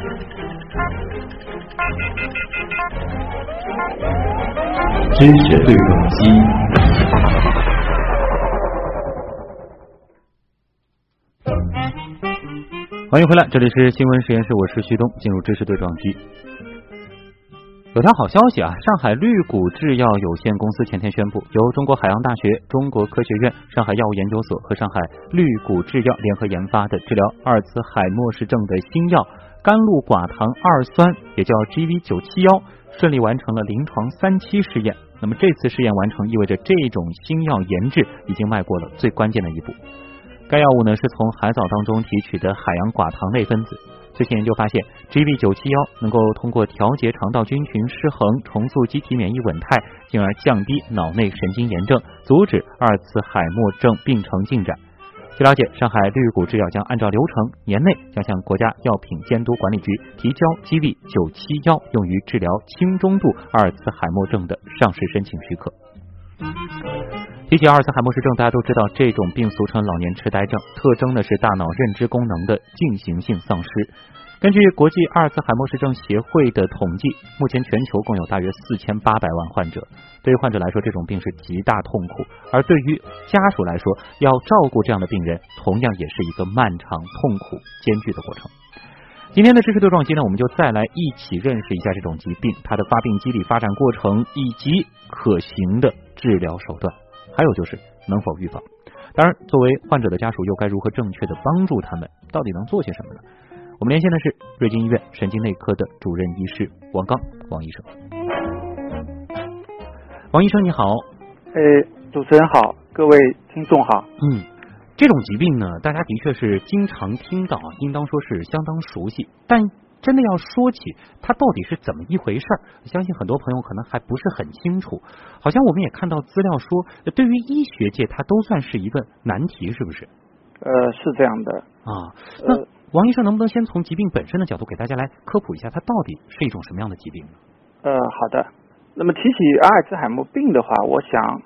知识对撞机。欢迎回来，这里是新闻实验室，我是旭东。进入知识对撞机，有条好消息啊！上海绿谷制药有限公司前天宣布，由中国海洋大学、中国科学院、上海药物研究所和上海绿谷制药联合研发的治疗阿尔茨海默氏症的新药甘露寡糖二酸，也叫 GV 九七幺，顺利完成了临床三期试验。那么这次试验完成，意味着这种新药研制已经迈过了最关键的一步。该药物呢是从海藻当中提取的海洋寡糖类分子。最新研究发现，GB 九七幺能够通过调节肠道菌群失衡，重塑机体免疫稳态，进而降低脑内神经炎症，阻止阿尔茨海默症病程进展。据了解，上海绿谷制药将按照流程，年内将向国家药品监督管理局提交 GB 九七幺用于治疗轻中度阿尔茨海默症的上市申请许可。提起阿尔茨海默氏症，大家都知道这种病俗称老年痴呆症，特征呢是大脑认知功能的进行性丧失。根据国际阿尔茨海默氏症协会的统计，目前全球共有大约四千八百万患者。对于患者来说，这种病是极大痛苦；而对于家属来说，要照顾这样的病人，同样也是一个漫长、痛苦、艰巨的过程。今天的知识对撞机呢，我们就再来一起认识一下这种疾病，它的发病机理、发展过程以及可行的治疗手段。还有就是能否预防？当然，作为患者的家属，又该如何正确的帮助他们？到底能做些什么呢？我们连线的是瑞金医院神经内科的主任医师王刚，王医生。王医生你好。哎，主持人好，各位听众好。嗯，这种疾病呢，大家的确是经常听到，应当说是相当熟悉，但。真的要说起它到底是怎么一回事儿，相信很多朋友可能还不是很清楚。好像我们也看到资料说，对于医学界它都算是一个难题，是不是？呃，是这样的啊。那王医生能不能先从疾病本身的角度给大家来科普一下，它到底是一种什么样的疾病呢？呃，好的。那么提起阿尔兹海默病的话，我想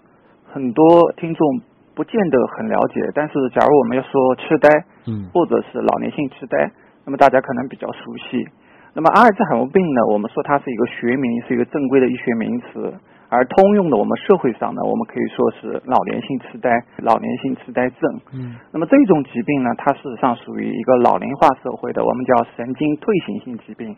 很多听众不见得很了解。但是假如我们要说痴呆，嗯，或者是老年性痴呆。那么大家可能比较熟悉。那么阿尔兹海默病呢？我们说它是一个学名，是一个正规的医学名词。而通用的，我们社会上呢，我们可以说是老年性痴呆、老年性痴呆症。嗯。那么这种疾病呢，它事实上属于一个老龄化社会的，我们叫神经退行性疾病。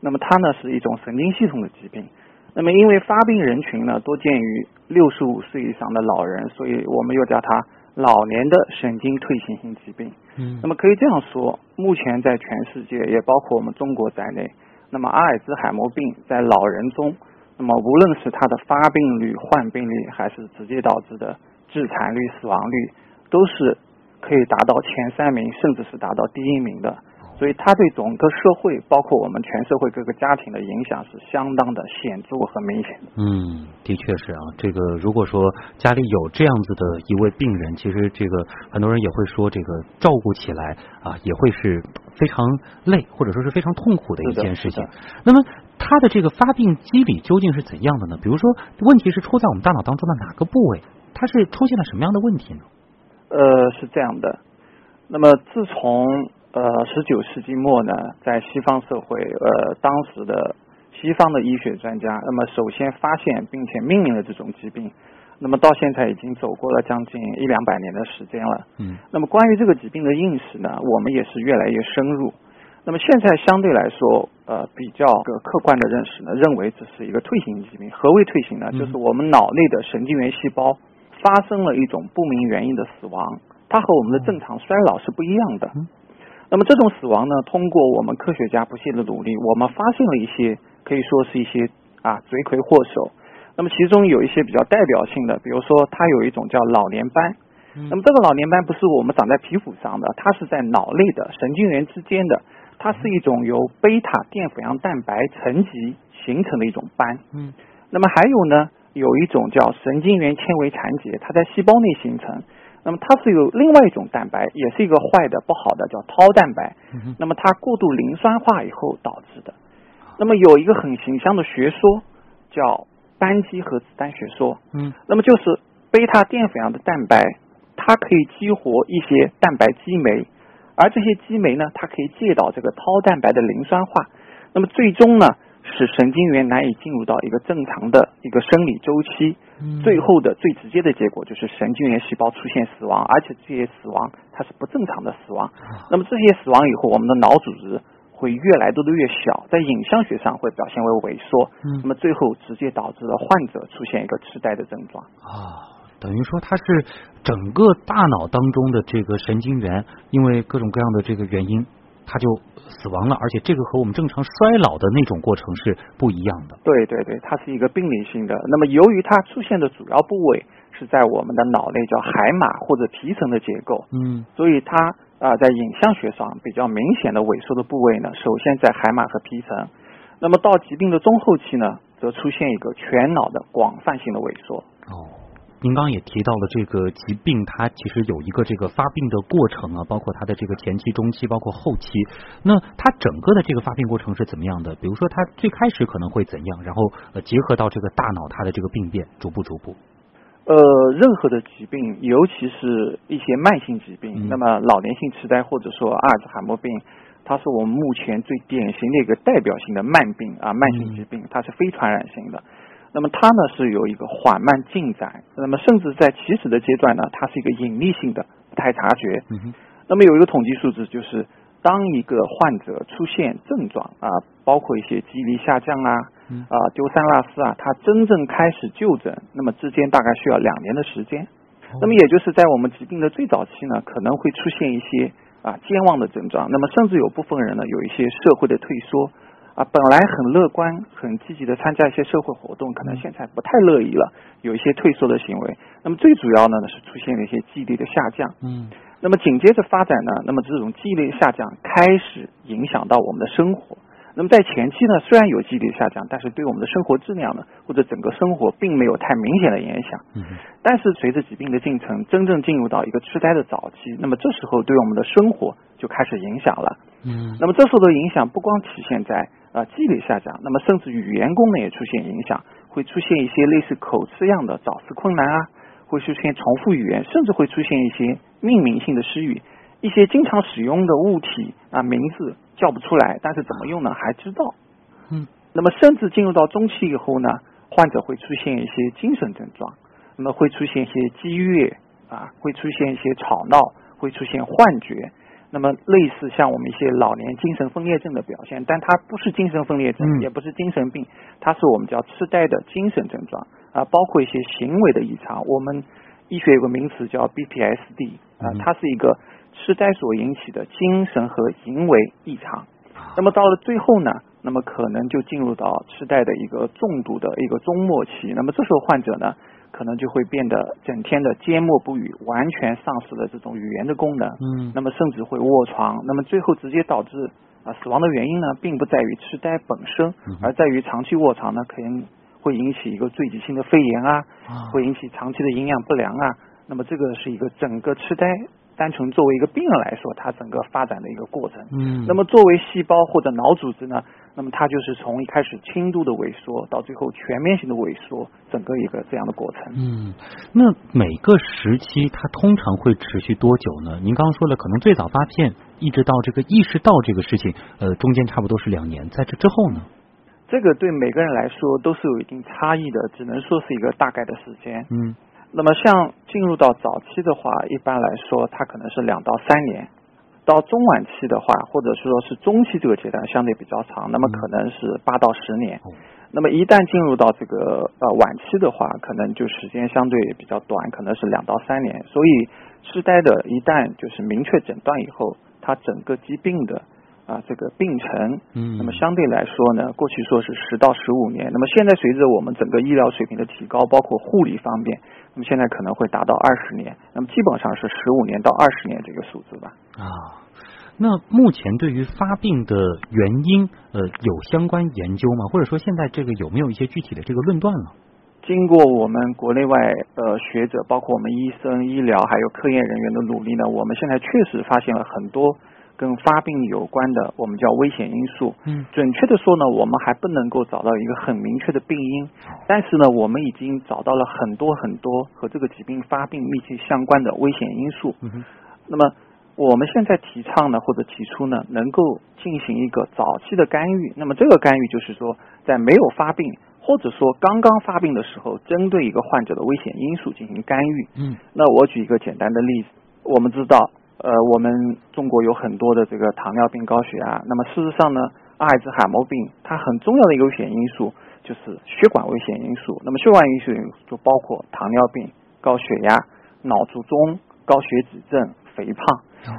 那么它呢是一种神经系统的疾病。那么因为发病人群呢多见于六十五岁以上的老人，所以我们又叫它。老年的神经退行性疾病，嗯，那么可以这样说，目前在全世界，也包括我们中国在内，那么阿尔兹海默病在老人中，那么无论是它的发病率、患病率，还是直接导致的致残率、死亡率，都是可以达到前三名，甚至是达到第一名的。所以它对整个社会，包括我们全社会各个家庭的影响是相当的显著和明显的。嗯，的确是啊。这个如果说家里有这样子的一位病人，其实这个很多人也会说，这个照顾起来啊也会是非常累，或者说是非常痛苦的一件事情。那么他的这个发病机理究竟是怎样的呢？比如说，问题是出在我们大脑当中的哪个部位？它是出现了什么样的问题呢？呃，是这样的。那么自从呃，十九世纪末呢，在西方社会，呃，当时的西方的医学专家，那么首先发现并且命名了这种疾病，那么到现在已经走过了将近一两百年的时间了。嗯。那么关于这个疾病的认识呢，我们也是越来越深入。那么现在相对来说，呃，比较个客观的认识呢，认为这是一个退行疾病。何为退行呢？就是我们脑内的神经元细胞发生了一种不明原因的死亡，它和我们的正常衰老是不一样的。那么这种死亡呢？通过我们科学家不懈的努力，我们发现了一些可以说是一些啊罪魁祸首。那么其中有一些比较代表性的，比如说它有一种叫老年斑。那么这个老年斑不是我们长在皮肤上的，它是在脑内的神经元之间的，它是一种由贝塔淀粉样蛋白沉积形成的一种斑。嗯。那么还有呢，有一种叫神经元纤维残结，它在细胞内形成。那么它是有另外一种蛋白，也是一个坏的、不好的，叫 Tau 蛋白。那么它过度磷酸化以后导致的。那么有一个很形象的学说叫单基核子弹学说。嗯。那么就是贝塔淀粉样的蛋白，它可以激活一些蛋白激酶，而这些激酶呢，它可以介导这个绦蛋白的磷酸化，那么最终呢，使神经元难以进入到一个正常的一个生理周期，最后的最直接的结果就是神经元细胞出现死亡，而且这些死亡它是不正常的死亡。那么这些死亡以后，我们的脑组织会越来越多的越小，在影像学上会表现为萎缩，那么最后直接导致了患者出现一个痴呆的症状。啊。等于说，它是整个大脑当中的这个神经元，因为各种各样的这个原因，它就死亡了。而且这个和我们正常衰老的那种过程是不一样的。对对对，它是一个病理性的。那么由于它出现的主要部位是在我们的脑内叫海马或者皮层的结构，嗯，所以它啊在影像学上比较明显的萎缩的部位呢，首先在海马和皮层。那么到疾病的中后期呢，则出现一个全脑的广泛性的萎缩。哦。您刚刚也提到了这个疾病，它其实有一个这个发病的过程啊，包括它的这个前期、中期，包括后期。那它整个的这个发病过程是怎么样的？比如说，它最开始可能会怎样？然后呃，结合到这个大脑它的这个病变，逐步逐步。呃，任何的疾病，尤其是一些慢性疾病，那么老年性痴呆或者说阿尔兹海默病，它是我们目前最典型的一个代表性的慢病啊，慢性疾病，它是非传染性的。那么它呢是有一个缓慢进展，那么甚至在起始的阶段呢，它是一个隐匿性的，不太察觉。那么有一个统计数字，就是当一个患者出现症状啊，包括一些记忆力下降啊，啊丢三落四啊，他真正开始就诊，那么之间大概需要两年的时间。那么也就是在我们疾病的最早期呢，可能会出现一些啊健忘的症状，那么甚至有部分人呢有一些社会的退缩。啊，本来很乐观、很积极的参加一些社会活动，可能现在不太乐意了，有一些退缩的行为。那么最主要呢，是出现了一些记忆力的下降。嗯。那么紧接着发展呢，那么这种记忆力下降开始影响到我们的生活。那么在前期呢，虽然有记忆力下降，但是对我们的生活质量呢，或者整个生活并没有太明显的影响。嗯。但是随着疾病的进程，真正进入到一个痴呆的早期，那么这时候对我们的生活就开始影响了。嗯。那么这时候的影响不光体现在。啊，记忆力下降，那么甚至语言功能也出现影响，会出现一些类似口吃样的找词困难啊，会出现重复语言，甚至会出现一些命名性的失语，一些经常使用的物体啊名字叫不出来，但是怎么用呢还知道。嗯，那么甚至进入到中期以后呢，患者会出现一些精神症状，那么会出现一些激越啊，会出现一些吵闹，会出现幻觉。那么类似像我们一些老年精神分裂症的表现，但它不是精神分裂症，也不是精神病，它是我们叫痴呆的精神症状啊，包括一些行为的异常。我们医学有个名词叫 BPSD 啊，它是一个痴呆所引起的精神和行为异常。那么到了最后呢，那么可能就进入到痴呆的一个重度的一个终末期。那么这时候患者呢？可能就会变得整天的缄默不语，完全丧失了这种语言的功能。嗯，那么甚至会卧床，那么最后直接导致啊死亡的原因呢，并不在于痴呆本身，而在于长期卧床呢，可能会引起一个坠积性的肺炎啊，会引起长期的营养不良啊。那么这个是一个整个痴呆。单纯作为一个病人来说，它整个发展的一个过程。嗯，那么作为细胞或者脑组织呢，那么它就是从一开始轻度的萎缩，到最后全面性的萎缩，整个一个这样的过程。嗯，那每个时期它通常会持续多久呢？您刚刚说了，可能最早发现一直到这个意识到这个事情，呃，中间差不多是两年，在这之后呢？这个对每个人来说都是有一定差异的，只能说是一个大概的时间。嗯。那么，像进入到早期的话，一般来说，它可能是两到三年；到中晚期的话，或者是说是中期这个阶段相对比较长，那么可能是八到十年。那么一旦进入到这个呃晚期的话，可能就时间相对比较短，可能是两到三年。所以，痴呆的一旦就是明确诊断以后，它整个疾病的。啊，这个病程，嗯，那么相对来说呢，过去说是十到十五年，那么现在随着我们整个医疗水平的提高，包括护理方面，那么现在可能会达到二十年，那么基本上是十五年到二十年这个数字吧。啊，那目前对于发病的原因，呃，有相关研究吗？或者说现在这个有没有一些具体的这个论断了？经过我们国内外呃学者，包括我们医生、医疗还有科研人员的努力呢，我们现在确实发现了很多。跟发病有关的，我们叫危险因素。嗯，准确的说呢，我们还不能够找到一个很明确的病因，但是呢，我们已经找到了很多很多和这个疾病发病密切相关的危险因素。嗯那么我们现在提倡呢，或者提出呢，能够进行一个早期的干预。那么这个干预就是说，在没有发病或者说刚刚发病的时候，针对一个患者的危险因素进行干预。嗯，那我举一个简单的例子，我们知道，呃，我们中国有很多的这个糖尿病、高血压。那么事实上呢，阿尔兹海默病它很重要的一个危险因素就是血管危险因素。那么血管危险因素就包括糖尿病、高血压、脑卒中、高血脂症、肥胖。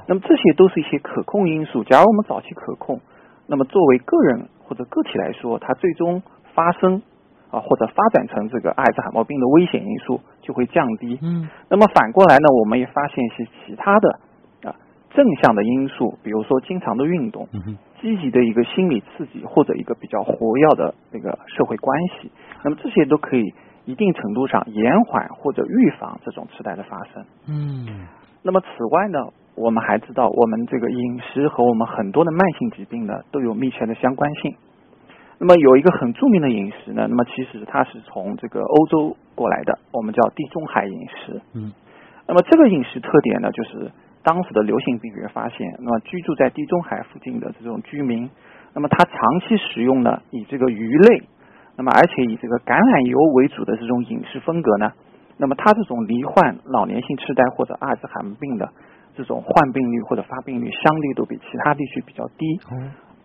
那么这些都是一些可控因素。假如我们早期可控，那么作为个人或者个体来说，它最终发生啊或者发展成这个阿尔兹海默病的危险因素就会降低。嗯。那么反过来呢，我们也发现一些其他的啊正向的因素，比如说经常的运动，积极的一个心理刺激，或者一个比较活跃的那个社会关系。那么这些都可以一定程度上延缓或者预防这种痴呆的发生。嗯。那么此外呢？我们还知道，我们这个饮食和我们很多的慢性疾病呢都有密切的相关性。那么有一个很著名的饮食呢，那么其实它是从这个欧洲过来的，我们叫地中海饮食。嗯。那么这个饮食特点呢，就是当时的流行病学发现，那么居住在地中海附近的这种居民，那么他长期食用呢以这个鱼类，那么而且以这个橄榄油为主的这种饮食风格呢，那么他这种罹患老年性痴呆或者阿尔兹海默病的。这种患病率或者发病率相对都比其他地区比较低，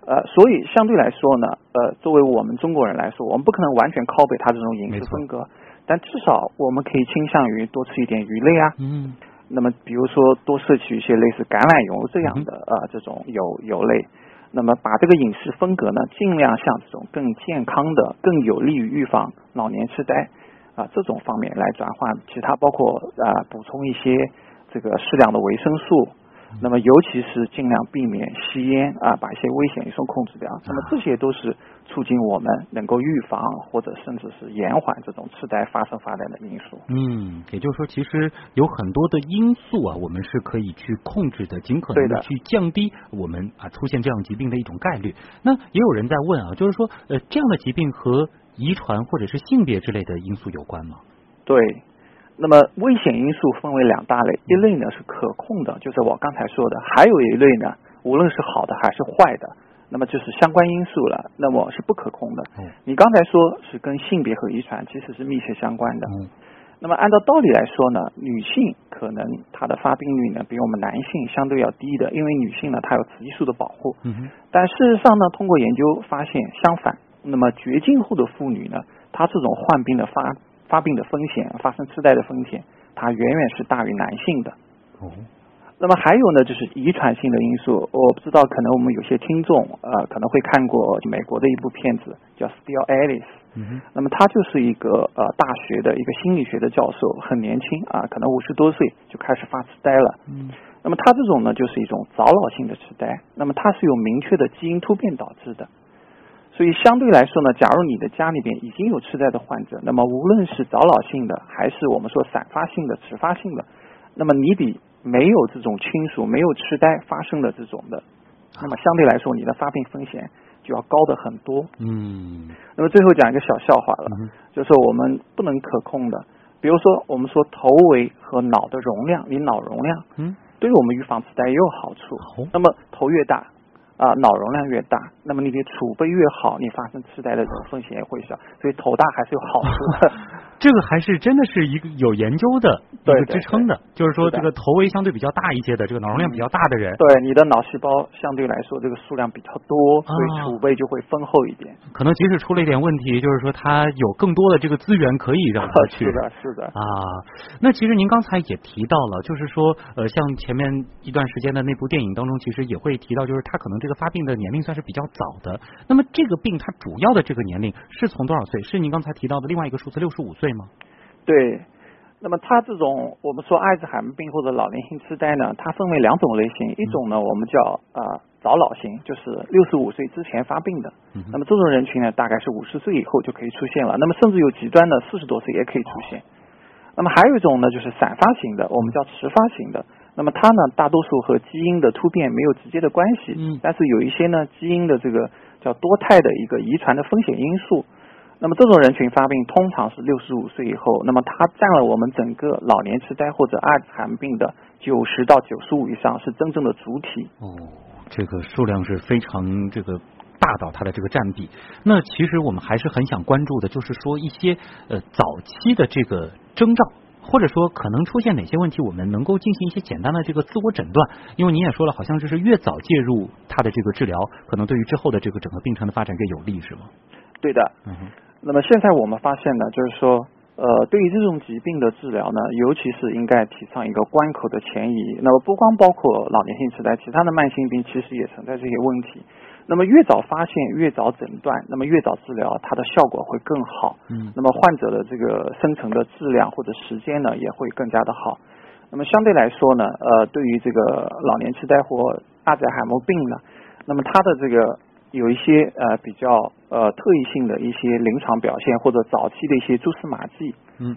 呃，所以相对来说呢，呃，作为我们中国人来说，我们不可能完全 copy 他这种饮食风格，但至少我们可以倾向于多吃一点鱼类啊，嗯，那么比如说多摄取一些类似橄榄油这样的呃这种油油类，那么把这个饮食风格呢，尽量向这种更健康的、更有利于预防老年痴呆啊这种方面来转换，其他包括啊补充一些。这个适量的维生素，那么尤其是尽量避免吸烟啊，把一些危险因素控制掉。那么这些都是促进我们能够预防或者甚至是延缓这种痴呆发生发展的因素。嗯，也就是说，其实有很多的因素啊，我们是可以去控制的，尽可能的去降低我们啊出现这样疾病的一种概率。那也有人在问啊，就是说，呃，这样的疾病和遗传或者是性别之类的因素有关吗？对。那么危险因素分为两大类，一类呢是可控的，就是我刚才说的；还有一类呢，无论是好的还是坏的，那么就是相关因素了，那么是不可控的。你刚才说是跟性别和遗传其实是密切相关的。那么按照道理来说呢，女性可能她的发病率呢比我们男性相对要低的，因为女性呢她有雌激素的保护。但事实上呢，通过研究发现相反，那么绝经后的妇女呢，她这种患病的发发病的风险，发生痴呆的风险，它远远是大于男性的。哦，那么还有呢，就是遗传性的因素。我不知道，可能我们有些听众呃可能会看过美国的一部片子，叫《Still Alice》。嗯那么他就是一个呃大学的一个心理学的教授，很年轻啊，可能五十多岁就开始发痴呆了。嗯。那么他这种呢，就是一种早老性的痴呆。那么它是有明确的基因突变导致的。所以相对来说呢，假如你的家里边已经有痴呆的患者，那么无论是早老性的，还是我们说散发性的、迟发性的，那么你比没有这种亲属没有痴呆发生的这种的，那么相对来说你的发病风险就要高的很多。嗯。那么最后讲一个小笑话了，就是我们不能可控的，比如说我们说头围和脑的容量，你脑容量，嗯，对于我们预防痴呆也有好处。那么头越大。啊，脑容量越大，那么你的储备越好，你发生痴呆的风险也会小，所以头大还是有好处的。这个还是真的是一个有研究的一个支撑的，就是说这个头围相对比较大一些的，这个脑容量比较大的人，对你的脑细胞相对来说这个数量比较多，所以储备就会丰厚一点。可能即使出了一点问题，就是说他有更多的这个资源可以让他去。是的，是的。啊，那其实您刚才也提到了，就是说呃，像前面一段时间的那部电影当中，其实也会提到，就是他可能这个发病的年龄算是比较早的。那么这个病它主要的这个年龄是从多少岁？是您刚才提到的另外一个数字六十五岁？对，那么它这种我们说阿尔兹海默病或者老年性痴呆呢，它分为两种类型，一种呢我们叫啊早老型，就是六十五岁之前发病的，那么这种人群呢大概是五十岁以后就可以出现了，那么甚至有极端的四十多岁也可以出现。那么还有一种呢就是散发型的，我们叫迟发型的，那么它呢大多数和基因的突变没有直接的关系，但是有一些呢基因的这个叫多态的一个遗传的风险因素。那么这种人群发病通常是六十五岁以后，那么它占了我们整个老年痴呆或者阿尔茨海默病的九十到九十五以上，是真正的主体。哦，这个数量是非常这个大到它的这个占比。那其实我们还是很想关注的，就是说一些呃早期的这个征兆。或者说可能出现哪些问题，我们能够进行一些简单的这个自我诊断？因为您也说了，好像就是越早介入它的这个治疗，可能对于之后的这个整个病程的发展越有利，是吗？对的。嗯哼。那么现在我们发现呢，就是说，呃，对于这种疾病的治疗呢，尤其是应该提倡一个关口的前移。那么不光包括老年性痴呆，其他的慢性病其实也存在这些问题。那么越早发现，越早诊断，那么越早治疗，它的效果会更好。嗯。那么患者的这个生存的质量或者时间呢，也会更加的好。那么相对来说呢，呃，对于这个老年痴呆或阿兹海默病呢，那么它的这个有一些呃比较呃特异性的一些临床表现或者早期的一些蛛丝马迹。嗯。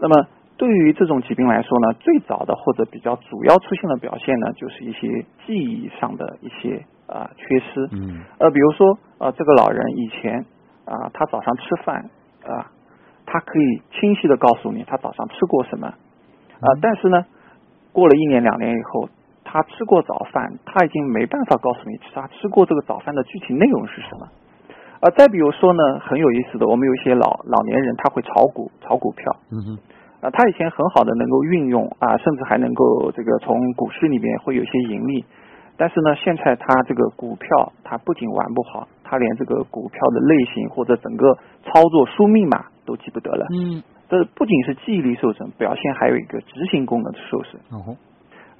那么对于这种疾病来说呢，最早的或者比较主要出现的表现呢，就是一些记忆上的一些。啊，缺失。嗯。呃，比如说，呃，这个老人以前啊，他早上吃饭啊，他可以清晰的告诉你他早上吃过什么啊，但是呢，过了一年两年以后，他吃过早饭，他已经没办法告诉你他吃过这个早饭的具体内容是什么。啊，再比如说呢，很有意思的，我们有一些老老年人他会炒股，炒股票。嗯哼。啊，他以前很好的能够运用啊，甚至还能够这个从股市里面会有些盈利。但是呢，现在他这个股票，他不仅玩不好，他连这个股票的类型或者整个操作输密码都记不得了。嗯，这不仅是记忆力受损，表现还有一个执行功能的受损。哦，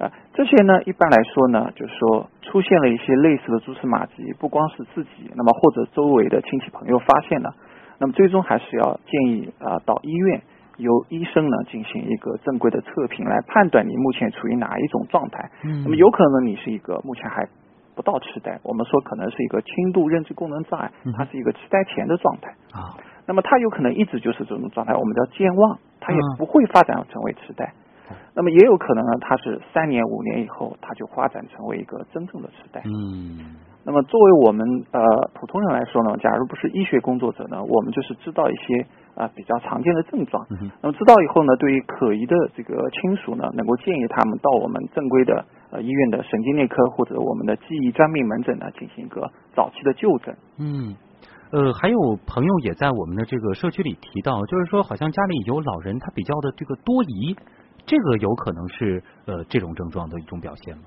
啊，这些呢，一般来说呢，就是说出现了一些类似的蛛丝马迹，不光是自己，那么或者周围的亲戚朋友发现了，那么最终还是要建议啊到医院。由医生呢进行一个正规的测评，来判断你目前处于哪一种状态。嗯，那么有可能你是一个目前还不到痴呆，我们说可能是一个轻度认知功能障碍，它是一个痴呆前的状态。啊，那么它有可能一直就是这种状态，我们叫健忘，它也不会发展成为痴呆。那么也有可能呢，它是三年五年以后，它就发展成为一个真正的痴呆。嗯。那么作为我们呃普通人来说呢，假如不是医学工作者呢，我们就是知道一些啊比较常见的症状。嗯那么知道以后呢，对于可疑的这个亲属呢，能够建议他们到我们正规的呃医院的神经内科或者我们的记忆专病门诊呢，进行一个早期的就诊。嗯，呃，还有朋友也在我们的这个社区里提到，就是说好像家里有老人，他比较的这个多疑，这个有可能是呃这种症状的一种表现吗？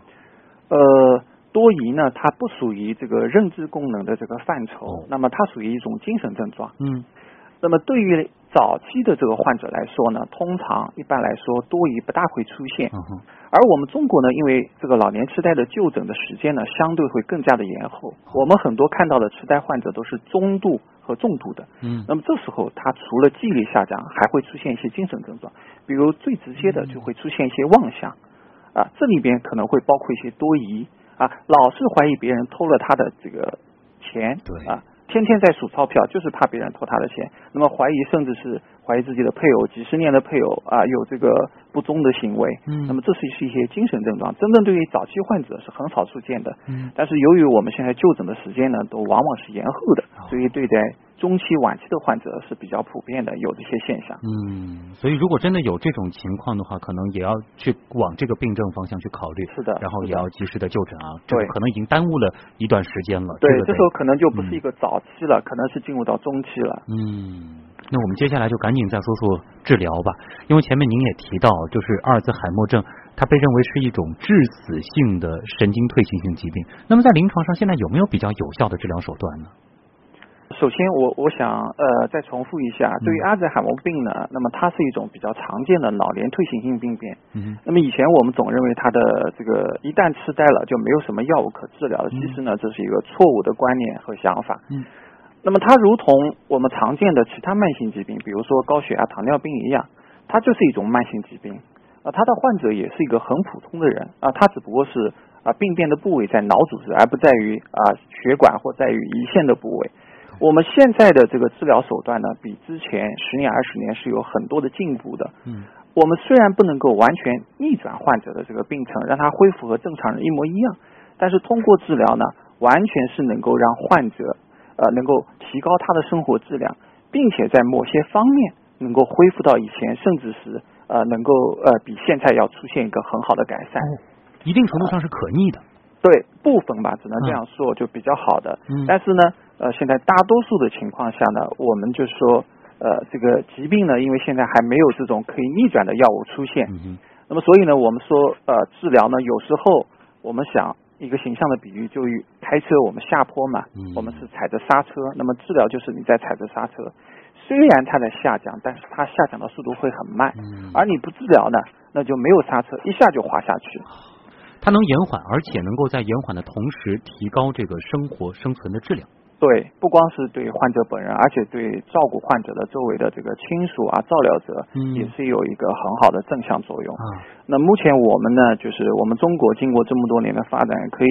呃。多疑呢，它不属于这个认知功能的这个范畴，那么它属于一种精神症状。嗯，那么对于早期的这个患者来说呢，通常一般来说多疑不大会出现。嗯哼。而我们中国呢，因为这个老年痴呆的就诊的时间呢，相对会更加的延后。我们很多看到的痴呆患者都是中度和重度的。嗯。那么这时候他除了记忆力下降，还会出现一些精神症状，比如最直接的就会出现一些妄想啊，这里边可能会包括一些多疑。啊，老是怀疑别人偷了他的这个钱，对啊，天天在数钞票，就是怕别人偷他的钱。那么怀疑，甚至是怀疑自己的配偶，几十年的配偶啊，有这个不忠的行为。嗯，那么这是是一些精神症状，真正对于早期患者是很少出现的。嗯，但是由于我们现在就诊的时间呢，都往往是延后的，所以对待。中期、晚期的患者是比较普遍的，有这些现象。嗯，所以如果真的有这种情况的话，可能也要去往这个病症方向去考虑。是的，然后也要及时的就诊啊。对，可能已经耽误了一段时间了。对，这时候可能就不是一个早期了，可能是进入到中期了。嗯，那我们接下来就赶紧再说说治疗吧，因为前面您也提到，就是阿尔兹海默症，它被认为是一种致死性的神经退行性疾病。那么在临床上，现在有没有比较有效的治疗手段呢？首先，我我想呃再重复一下，对于阿兹海默病呢，那么它是一种比较常见的老年退行性病变。嗯。那么以前我们总认为它的这个一旦痴呆了就没有什么药物可治疗了，其实呢这是一个错误的观念和想法。嗯。那么它如同我们常见的其他慢性疾病，比如说高血压、糖尿病一样，它就是一种慢性疾病。啊，它的患者也是一个很普通的人啊，他只不过是啊病变的部位在脑组织，而不在于啊血管或在于胰腺的部位。我们现在的这个治疗手段呢，比之前十年、二十年是有很多的进步的。嗯，我们虽然不能够完全逆转患者的这个病程，让他恢复和正常人一模一样，但是通过治疗呢，完全是能够让患者呃能够提高他的生活质量，并且在某些方面能够恢复到以前，甚至是呃能够呃比现在要出现一个很好的改善。一定程度上是可逆的。对部分吧，只能这样说，就比较好的。嗯但是呢，呃，现在大多数的情况下呢，我们就说，呃，这个疾病呢，因为现在还没有这种可以逆转的药物出现，嗯哼，那么所以呢，我们说，呃，治疗呢，有时候我们想一个形象的比喻，就与开车我们下坡嘛嗯，我们是踩着刹车，那么治疗就是你在踩着刹车，虽然它在下降，但是它下降的速度会很慢，嗯而你不治疗呢，那就没有刹车，一下就滑下去。它能延缓，而且能够在延缓的同时提高这个生活生存的质量。对，不光是对患者本人，而且对照顾患者的周围的这个亲属啊、照料者，嗯也是有一个很好的正向作用。啊，那目前我们呢，就是我们中国经过这么多年的发展，可以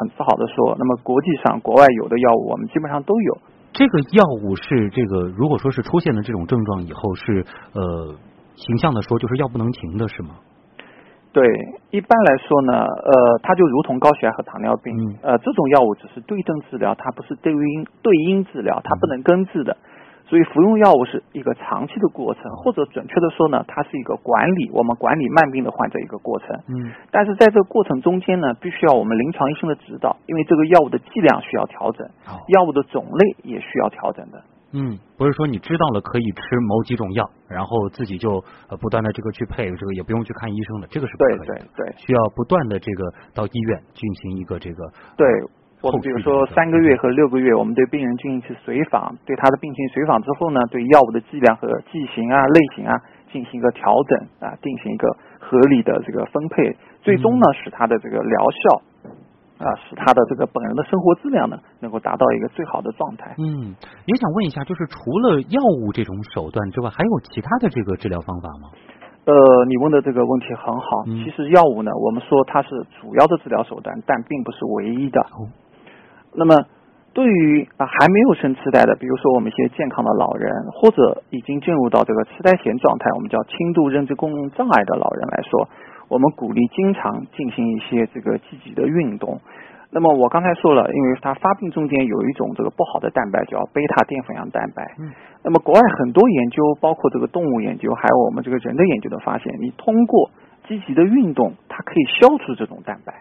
很自豪的说，那么国际上国外有的药物，我们基本上都有。这个药物是这个，如果说是出现了这种症状以后，是呃，形象的说就是药不能停的是吗？对，一般来说呢，呃，它就如同高血压和糖尿病，嗯呃，这种药物只是对症治疗，它不是对因对因治疗，它不能根治的。所以服用药物是一个长期的过程，或者准确的说呢，它是一个管理我们管理慢病的患者一个过程。嗯但是在这个过程中间呢，必须要我们临床医生的指导，因为这个药物的剂量需要调整，好药物的种类也需要调整的。嗯，不是说你知道了可以吃某几种药，然后自己就呃不断的这个去配，这个也不用去看医生的，这个是不对可以的。对对需要不断的这个到医院进行一个这个对，我们比如说三个月和六个月，我们对病人进行一次随访，对他的病情随访之后呢，对药物的剂量和剂型啊、类型啊进行一个调整啊，进行一个合理的这个分配，最终呢使他的这个疗效啊，使他的这个本人的生活质量呢能够达到一个最好的状态。嗯，也想问一下，就是除了药物这种手段之外，还有其他的这个治疗方法吗？呃，你问的这个问题很好。嗯其实药物呢，我们说它是主要的治疗手段，但并不是唯一的。哦那么，对于啊还没有生痴呆的，比如说我们一些健康的老人，或者已经进入到这个痴呆前状态，我们叫轻度认知功能障碍的老人来说，我们鼓励经常进行一些这个积极的运动。那么我刚才说了，因为它发病中间有一种这个不好的蛋白叫贝塔淀粉样蛋白。嗯。那么国外很多研究，包括这个动物研究，还有我们这个人的研究的发现，你通过积极的运动，它可以消除这种蛋白。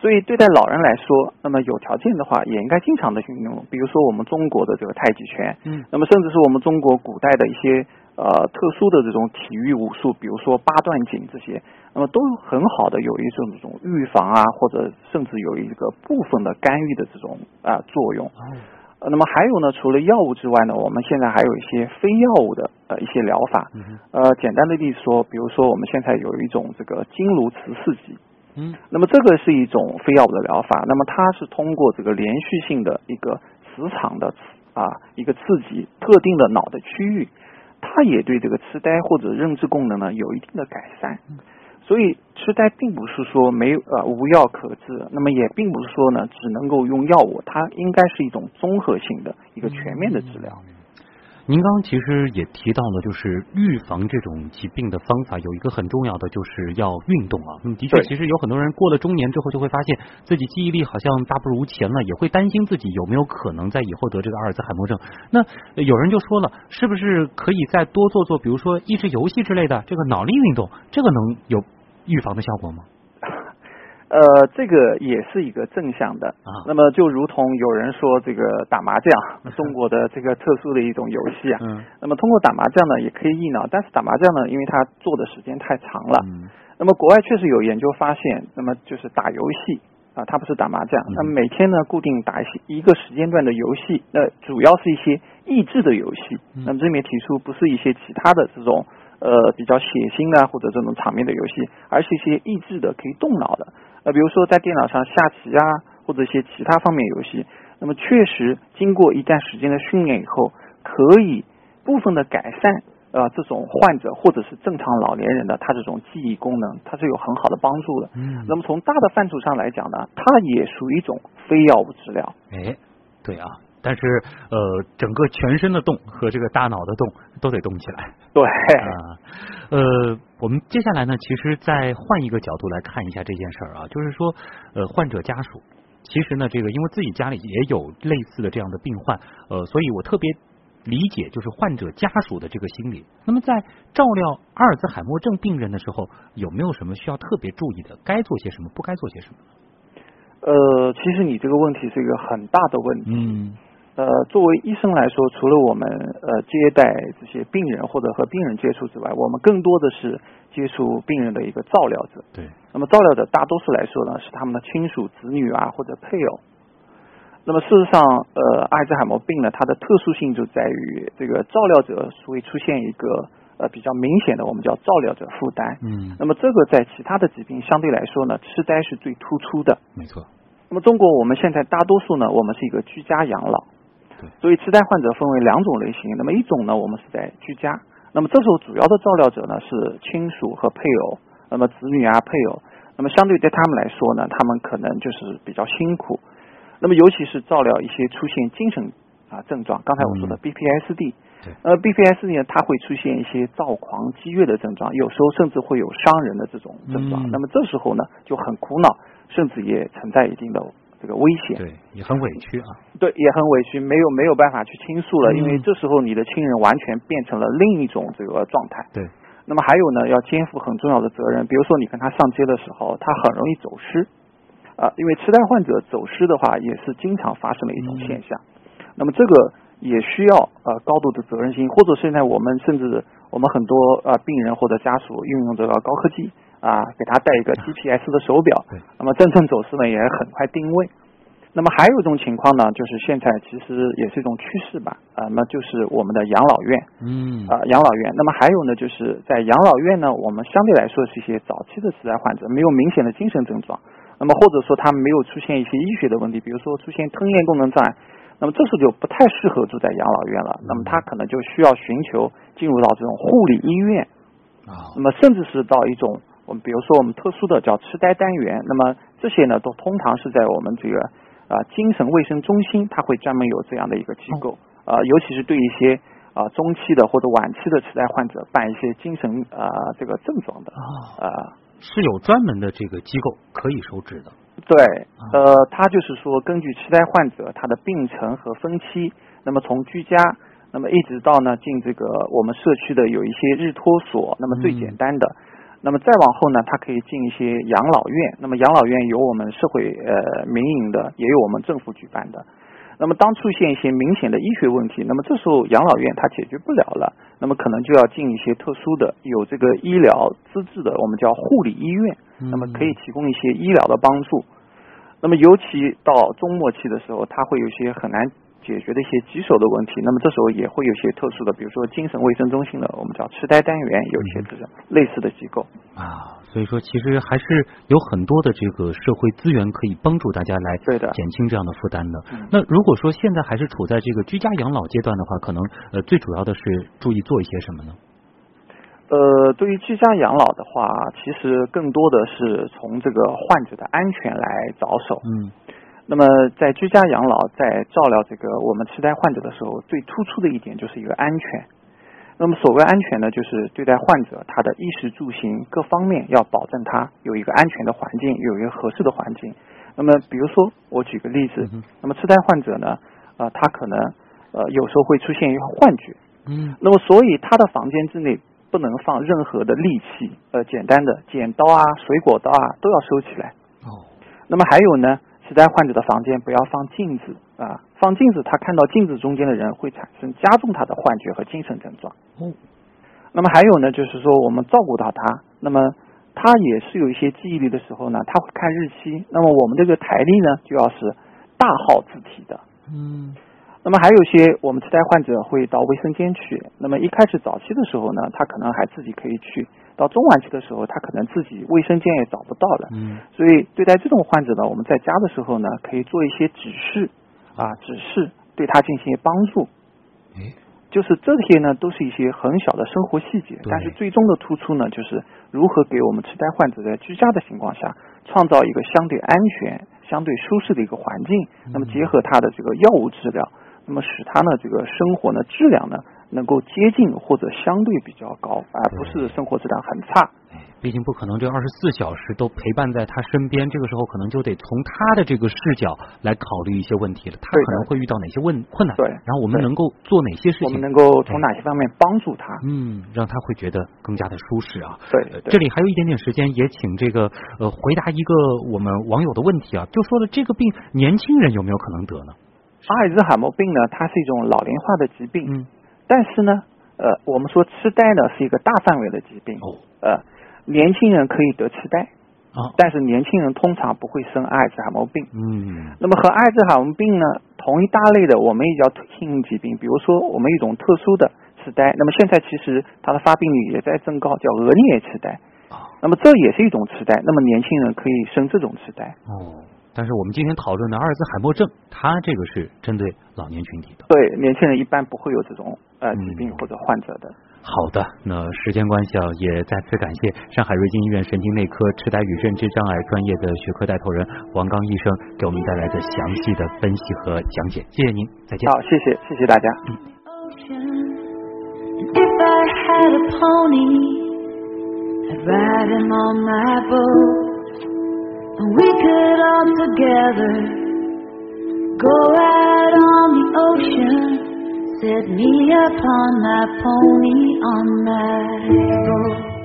所以对待老人来说，那么有条件的话，也应该经常的运动，比如说我们中国的这个太极拳，嗯那么甚至是我们中国古代的一些呃特殊的这种体育武术，比如说八段锦这些，那么都很好的有一种这种预防啊，或者甚至有一个部分的干预的这种啊、作用。那么还有呢，除了药物之外呢，我们现在还有一些非药物的呃一些疗法。呃，简单的例子说，比如说我们现在有一种这个经颅磁刺激，嗯那么这个是一种非药物的疗法，那么它是通过这个连续性的一个磁场的啊一个刺激特定的脑的区域，它也对这个痴呆或者认知功能呢有一定的改善。所以痴呆并不是说没有呃无药可治，那么也并不是说呢只能够用药物，它应该是一种综合性的一个全面的治疗。您刚刚其实也提到了，就是预防这种疾病的方法有一个很重要的，就是要运动啊。嗯，的确，其实有很多人过了中年之后，就会发现自己记忆力好像大不如前了，也会担心自己有没有可能在以后得这个阿尔兹海默症。那呃有人就说了，是不是可以再多做做，比如说益智游戏之类的这个脑力运动，这个能有预防的效果吗？呃，这个也是一个正向的啊那么就如同有人说这个打麻将，中国的这个特殊的一种游戏啊。嗯那么通过打麻将呢，也可以益脑，但是打麻将呢，因为它做的时间太长了。嗯那么国外确实有研究发现，那么就是打游戏啊，它不是打麻将，嗯那么每天呢固定打一些一个时间段的游戏，那主要是一些益智的游戏。嗯那么这里面提出不是一些其他的这种呃比较血腥啊或者这种场面的游戏，而是一些益智的可以动脑的，呃比如说在电脑上下棋啊或者一些其他方面游戏。那么确实经过一段时间的训练以后，可以部分的改善。呃，这种患者或者是正常老年人的他这种记忆功能，它是有很好的帮助的。嗯那么从大的范畴上来讲呢，它也属于一种非药物治疗。哎，对啊，但是呃，整个全身的动和这个大脑的动都得动起来。对，啊，呃，我们接下来呢，其实再换一个角度来看一下这件事儿啊，就是说，呃，患者家属其实呢，这个因为自己家里也有类似的这样的病患，呃，所以我特别理解就是患者家属的这个心理。那么在照料阿尔兹海默症病人的时候，有没有什么需要特别注意的？该做些什么？不该做些什么？呃，其实你这个问题是一个很大的问题。嗯。呃，作为医生来说，除了我们呃接待这些病人或者和病人接触之外，我们更多的是接触病人的一个照料者。对。那么照料者大多数来说呢，是他们的亲属、子女啊或者配偶。那么事实上，呃，阿尔兹海默病呢，它的特殊性就在于这个照料者会出现一个呃比较明显的，我们叫照料者负担。嗯。那么这个在其他的疾病相对来说呢，痴呆是最突出的。没错。那么中国我们现在大多数呢，我们是一个居家养老。所以痴呆患者分为两种类型，那么一种呢，我们是在居家，那么这时候主要的照料者呢是亲属和配偶，那么子女啊配偶，那么相对对他们来说呢，他们可能就是比较辛苦，那么尤其是照料一些出现精神啊症状，刚才我说的 BPSD，呃 BPSD 呢，它会出现一些躁狂激越的症状，有时候甚至会有伤人的这种症状，那么这时候呢就很苦恼，甚至也存在一定的。这个危险对也很委屈啊，对也很委屈，没有没有办法去倾诉了，因为这时候你的亲人完全变成了另一种这个状态。对，那么还有呢，要肩负很重要的责任，比如说你跟他上街的时候，他很容易走失啊，因为痴呆患者走失的话也是经常发生的一种现象。那么这个也需要呃高度的责任心，或者现在我们甚至我们很多呃病人或者家属运用这个高科技。啊，给他带一个 GPS 的手表，那么真正走势呢也很快定位。那么还有一种情况呢，就是现在其实也是一种趋势吧，啊，那就是我们的养老院，嗯，啊，养老院。那么还有呢，就是在养老院呢，我们相对来说是一些早期的痴呆患者，没有明显的精神症状，那么或者说他没有出现一些医学的问题，比如说出现吞咽功能障碍，那么这时候就不太适合住在养老院了，那么他可能就需要寻求进入到这种护理医院，啊，那么甚至是到一种。我们比如说，我们特殊的叫痴呆单元，那么这些呢，都通常是在我们这个啊精神卫生中心，它会专门有这样的一个机构。啊，尤其是对一些啊中期的或者晚期的痴呆患者办一些精神啊这个症状的啊，是有专门的这个机构可以收治的。对，呃，他就是说，根据痴呆患者他的病程和分期，那么从居家，那么一直到呢进这个我们社区的有一些日托所，那么最简单的。那么再往后呢，他可以进一些养老院。那么养老院有我们社会呃民营的，也有我们政府举办的。那么当出现一些明显的医学问题，那么这时候养老院它解决不了了，那么可能就要进一些特殊的有这个医疗资质的，我们叫护理医院。那么可以提供一些医疗的帮助。那么尤其到中末期的时候，他会有些很难。解决的一些棘手的问题，那么这时候也会有些特殊的，比如说精神卫生中心的，我们叫痴呆单元，有一些这种类似的机构啊。所以说，其实还是有很多的这个社会资源可以帮助大家来减轻这样的负担的。那如果说现在还是处在这个居家养老阶段的话，可能呃最主要的是注意做一些什么呢？呃，对于居家养老的话，其实更多的是从这个患者的安全来着手。嗯。那么，在居家养老，在照料这个我们痴呆患者的时候，最突出的一点就是一个安全。那么，所谓安全呢，就是对待患者他的衣食住行各方面要保证他有一个安全的环境，有一个合适的环境。那么，比如说，我举个例子，那么痴呆患者呢，呃，他可能呃有时候会出现一个幻觉，嗯，那么所以他的房间之内不能放任何的利器，呃，简单的剪刀啊、水果刀啊都要收起来。哦，那么还有呢？痴呆患者的房间不要放镜子啊，放镜子他看到镜子中间的人会产生加重他的幻觉和精神症状。嗯，那么还有呢，就是说我们照顾到他，那么他也是有一些记忆力的时候呢，他会看日期。那么我们这个台历呢，就要是大号字体的。嗯。那么还有些我们痴呆患者会到卫生间去。那么一开始早期的时候呢，他可能还自己可以去。到中晚期的时候，他可能自己卫生间也找不到了。嗯。所以对待这种患者呢，我们在家的时候呢，可以做一些指示啊，指示对他进行帮助。哎。就是这些呢，都是一些很小的生活细节，但是最终的突出呢，就是如何给我们痴呆患者在居家的情况下，创造一个相对安全、相对舒适的一个环境。那么结合他的这个药物治疗。那么使他呢这个生活呢质量呢能够接近或者相对比较高，而不是生活质量很差。毕竟不可能这二十四小时都陪伴在他身边，这个时候可能就得从他的这个视角来考虑一些问题了。他可能会遇到哪些问困难？对，然后我们能够做哪些事情？我们能够从哪些方面帮助他？嗯，让他会觉得更加的舒适啊。对，这里还有一点点时间，也请这个呃回答一个我们网友的问题啊，就说了这个病年轻人有没有可能得呢？阿尔兹海默病呢，它是一种老龄化的疾病，嗯，但是呢，呃，我们说痴呆呢是一个大范围的疾病，哦，呃。年轻人可以得痴呆啊，但是年轻人通常不会生阿尔兹海默病。嗯，那么和阿尔兹海默病呢同一大类的，我们也叫退性疾病，比如说我们一种特殊的痴呆。那么现在其实它的发病率也在增高，叫额颞痴呆。啊，那么这也是一种痴呆。那么年轻人可以生这种痴呆。哦，但是我们今天讨论的阿尔兹海默症，它这个是针对老年群体的。对，年轻人一般不会有这种呃疾病或者患者的。好的，那时间关系啊，也再次感谢上海瑞金医院神经内科痴呆与认知障碍专业的学科带头人王刚医生给我们带来的详细的分析和讲解，谢谢您，再见。好，谢谢，谢谢大家。Set me upon my pony on my boat.